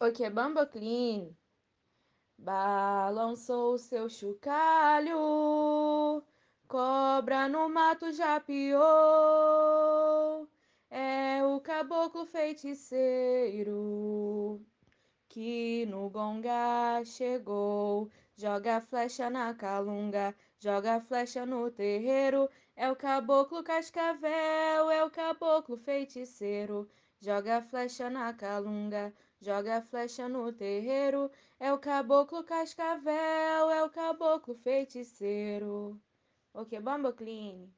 O que é bambocline? Balançou seu chocalho, cobra no mato já piou. É o caboclo feiticeiro que no gonga chegou. Joga flecha na calunga, joga flecha no terreiro. É o caboclo cascavel, é o caboclo feiticeiro. Joga flecha na calunga, joga flecha no terreiro. É o caboclo cascavel, é o caboclo feiticeiro. O que, Bambocline?